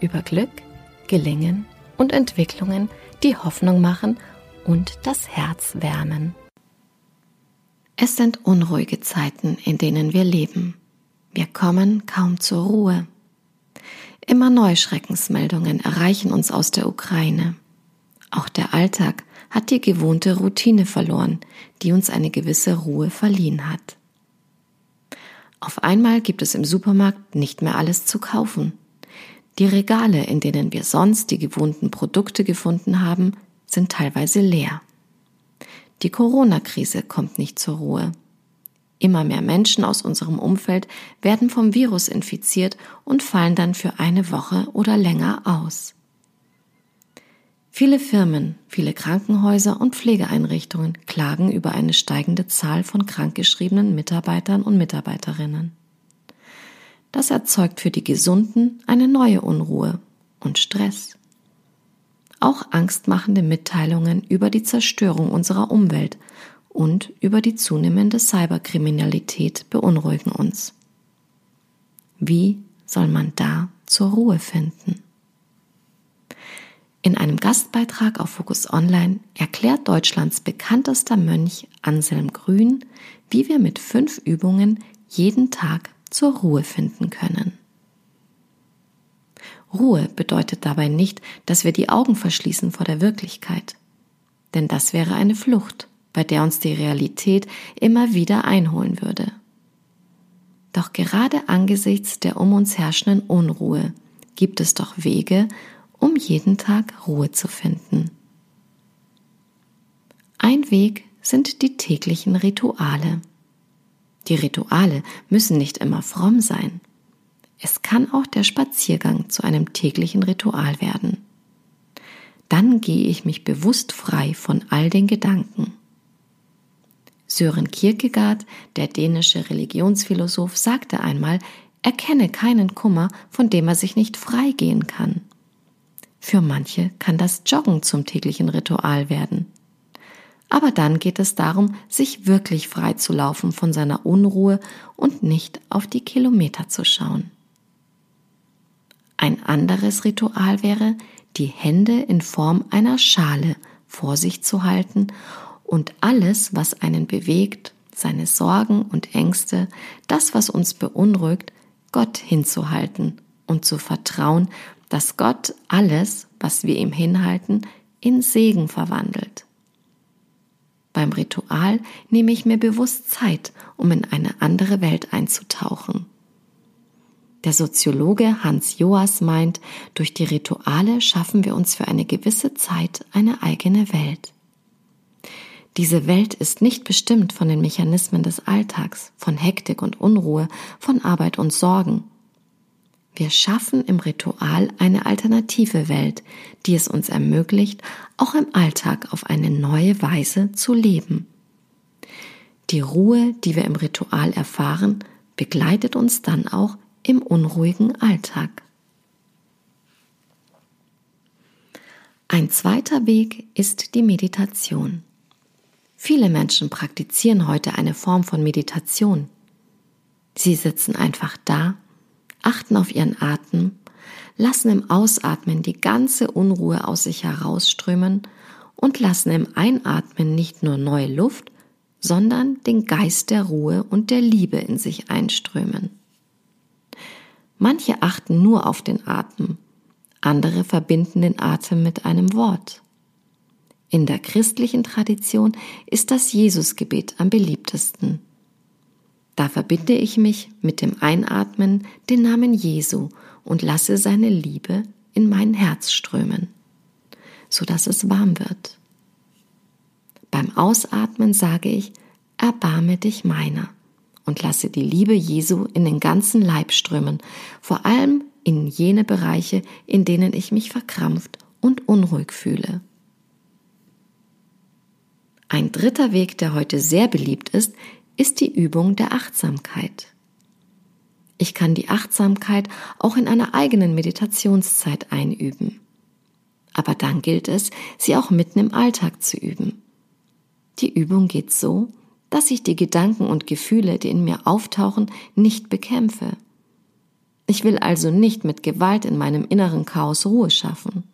über Glück, Gelingen und Entwicklungen, die Hoffnung machen und das Herz wärmen. Es sind unruhige Zeiten, in denen wir leben. Wir kommen kaum zur Ruhe. Immer neue Schreckensmeldungen erreichen uns aus der Ukraine. Auch der Alltag hat die gewohnte Routine verloren, die uns eine gewisse Ruhe verliehen hat. Auf einmal gibt es im Supermarkt nicht mehr alles zu kaufen. Die Regale, in denen wir sonst die gewohnten Produkte gefunden haben, sind teilweise leer. Die Corona-Krise kommt nicht zur Ruhe. Immer mehr Menschen aus unserem Umfeld werden vom Virus infiziert und fallen dann für eine Woche oder länger aus. Viele Firmen, viele Krankenhäuser und Pflegeeinrichtungen klagen über eine steigende Zahl von krankgeschriebenen Mitarbeitern und Mitarbeiterinnen. Das erzeugt für die Gesunden eine neue Unruhe und Stress. Auch angstmachende Mitteilungen über die Zerstörung unserer Umwelt und über die zunehmende Cyberkriminalität beunruhigen uns. Wie soll man da zur Ruhe finden? In einem Gastbeitrag auf Focus Online erklärt Deutschlands bekanntester Mönch Anselm Grün, wie wir mit fünf Übungen jeden Tag zur Ruhe finden können. Ruhe bedeutet dabei nicht, dass wir die Augen verschließen vor der Wirklichkeit, denn das wäre eine Flucht, bei der uns die Realität immer wieder einholen würde. Doch gerade angesichts der um uns herrschenden Unruhe gibt es doch Wege, um jeden Tag Ruhe zu finden. Ein Weg sind die täglichen Rituale. Die Rituale müssen nicht immer fromm sein. Es kann auch der Spaziergang zu einem täglichen Ritual werden. Dann gehe ich mich bewusst frei von all den Gedanken. Sören Kierkegaard, der dänische Religionsphilosoph, sagte einmal, er kenne keinen Kummer, von dem er sich nicht frei gehen kann. Für manche kann das Joggen zum täglichen Ritual werden. Aber dann geht es darum, sich wirklich frei zu laufen von seiner Unruhe und nicht auf die Kilometer zu schauen. Ein anderes Ritual wäre, die Hände in Form einer Schale vor sich zu halten und alles, was einen bewegt, seine Sorgen und Ängste, das, was uns beunruhigt, Gott hinzuhalten und zu vertrauen, dass Gott alles, was wir ihm hinhalten, in Segen verwandelt. Beim Ritual nehme ich mir bewusst Zeit, um in eine andere Welt einzutauchen. Der Soziologe Hans Joas meint, durch die Rituale schaffen wir uns für eine gewisse Zeit eine eigene Welt. Diese Welt ist nicht bestimmt von den Mechanismen des Alltags, von Hektik und Unruhe, von Arbeit und Sorgen. Wir schaffen im Ritual eine alternative Welt, die es uns ermöglicht, auch im Alltag auf eine neue Weise zu leben. Die Ruhe, die wir im Ritual erfahren, begleitet uns dann auch im unruhigen Alltag. Ein zweiter Weg ist die Meditation. Viele Menschen praktizieren heute eine Form von Meditation. Sie sitzen einfach da, achten auf ihren Atem, lassen im Ausatmen die ganze Unruhe aus sich herausströmen und lassen im Einatmen nicht nur neue Luft, sondern den Geist der Ruhe und der Liebe in sich einströmen. Manche achten nur auf den Atem, andere verbinden den Atem mit einem Wort. In der christlichen Tradition ist das Jesusgebet am beliebtesten. Da verbinde ich mich mit dem Einatmen den Namen Jesu und lasse seine Liebe in mein Herz strömen, so dass es warm wird. Beim Ausatmen sage ich, erbarme dich meiner und lasse die Liebe Jesu in den ganzen Leib strömen, vor allem in jene Bereiche, in denen ich mich verkrampft und unruhig fühle. Ein dritter Weg, der heute sehr beliebt ist, ist die Übung der Achtsamkeit. Ich kann die Achtsamkeit auch in einer eigenen Meditationszeit einüben. Aber dann gilt es, sie auch mitten im Alltag zu üben. Die Übung geht so, dass ich die Gedanken und Gefühle, die in mir auftauchen, nicht bekämpfe. Ich will also nicht mit Gewalt in meinem inneren Chaos Ruhe schaffen.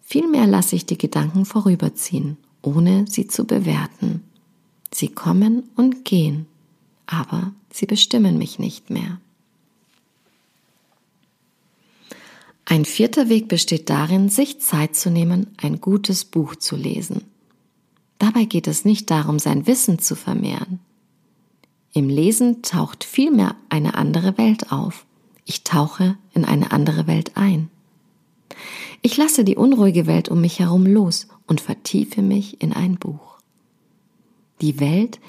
Vielmehr lasse ich die Gedanken vorüberziehen ohne sie zu bewerten. Sie kommen und gehen, aber sie bestimmen mich nicht mehr. Ein vierter Weg besteht darin, sich Zeit zu nehmen, ein gutes Buch zu lesen. Dabei geht es nicht darum, sein Wissen zu vermehren. Im Lesen taucht vielmehr eine andere Welt auf. Ich tauche in eine andere Welt ein. Ich lasse die unruhige Welt um mich herum los und vertiefe mich in ein Buch. Die Welt,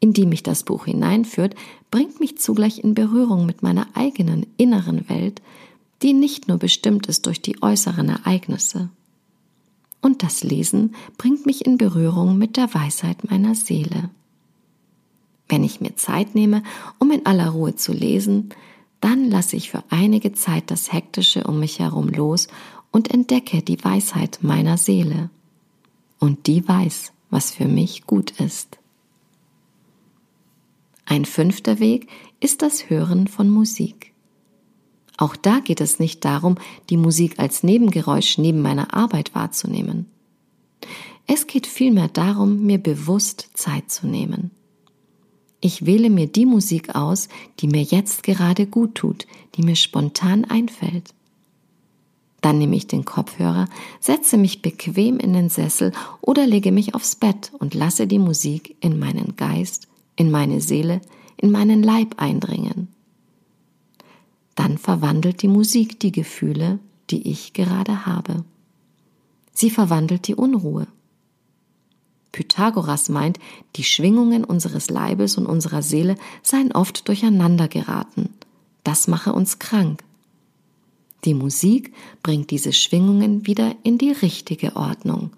in die mich das Buch hineinführt, bringt mich zugleich in Berührung mit meiner eigenen inneren Welt, die nicht nur bestimmt ist durch die äußeren Ereignisse. Und das Lesen bringt mich in Berührung mit der Weisheit meiner Seele. Wenn ich mir Zeit nehme, um in aller Ruhe zu lesen, dann lasse ich für einige Zeit das Hektische um mich herum los und entdecke die Weisheit meiner Seele. Und die weiß, was für mich gut ist. Ein fünfter Weg ist das Hören von Musik. Auch da geht es nicht darum, die Musik als Nebengeräusch neben meiner Arbeit wahrzunehmen. Es geht vielmehr darum, mir bewusst Zeit zu nehmen. Ich wähle mir die Musik aus, die mir jetzt gerade gut tut, die mir spontan einfällt. Dann nehme ich den Kopfhörer, setze mich bequem in den Sessel oder lege mich aufs Bett und lasse die Musik in meinen Geist, in meine Seele, in meinen Leib eindringen. Dann verwandelt die Musik die Gefühle, die ich gerade habe. Sie verwandelt die Unruhe. Pythagoras meint, die Schwingungen unseres Leibes und unserer Seele seien oft durcheinander geraten. Das mache uns krank. Die Musik bringt diese Schwingungen wieder in die richtige Ordnung.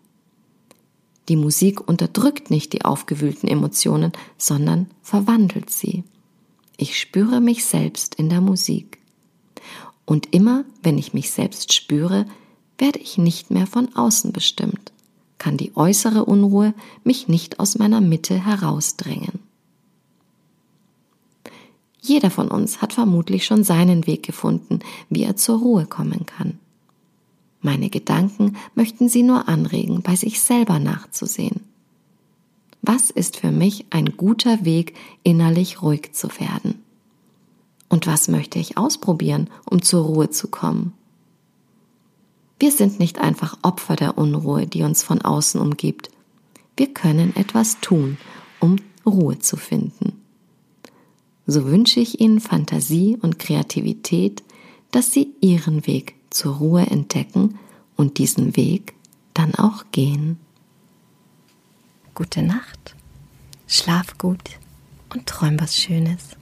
Die Musik unterdrückt nicht die aufgewühlten Emotionen, sondern verwandelt sie. Ich spüre mich selbst in der Musik. Und immer, wenn ich mich selbst spüre, werde ich nicht mehr von außen bestimmt, kann die äußere Unruhe mich nicht aus meiner Mitte herausdrängen. Jeder von uns hat vermutlich schon seinen Weg gefunden, wie er zur Ruhe kommen kann. Meine Gedanken möchten Sie nur anregen, bei sich selber nachzusehen. Was ist für mich ein guter Weg, innerlich ruhig zu werden? Und was möchte ich ausprobieren, um zur Ruhe zu kommen? Wir sind nicht einfach Opfer der Unruhe, die uns von außen umgibt. Wir können etwas tun, um Ruhe zu finden so wünsche ich Ihnen Fantasie und Kreativität, dass Sie Ihren Weg zur Ruhe entdecken und diesen Weg dann auch gehen. Gute Nacht, schlaf gut und träum was Schönes.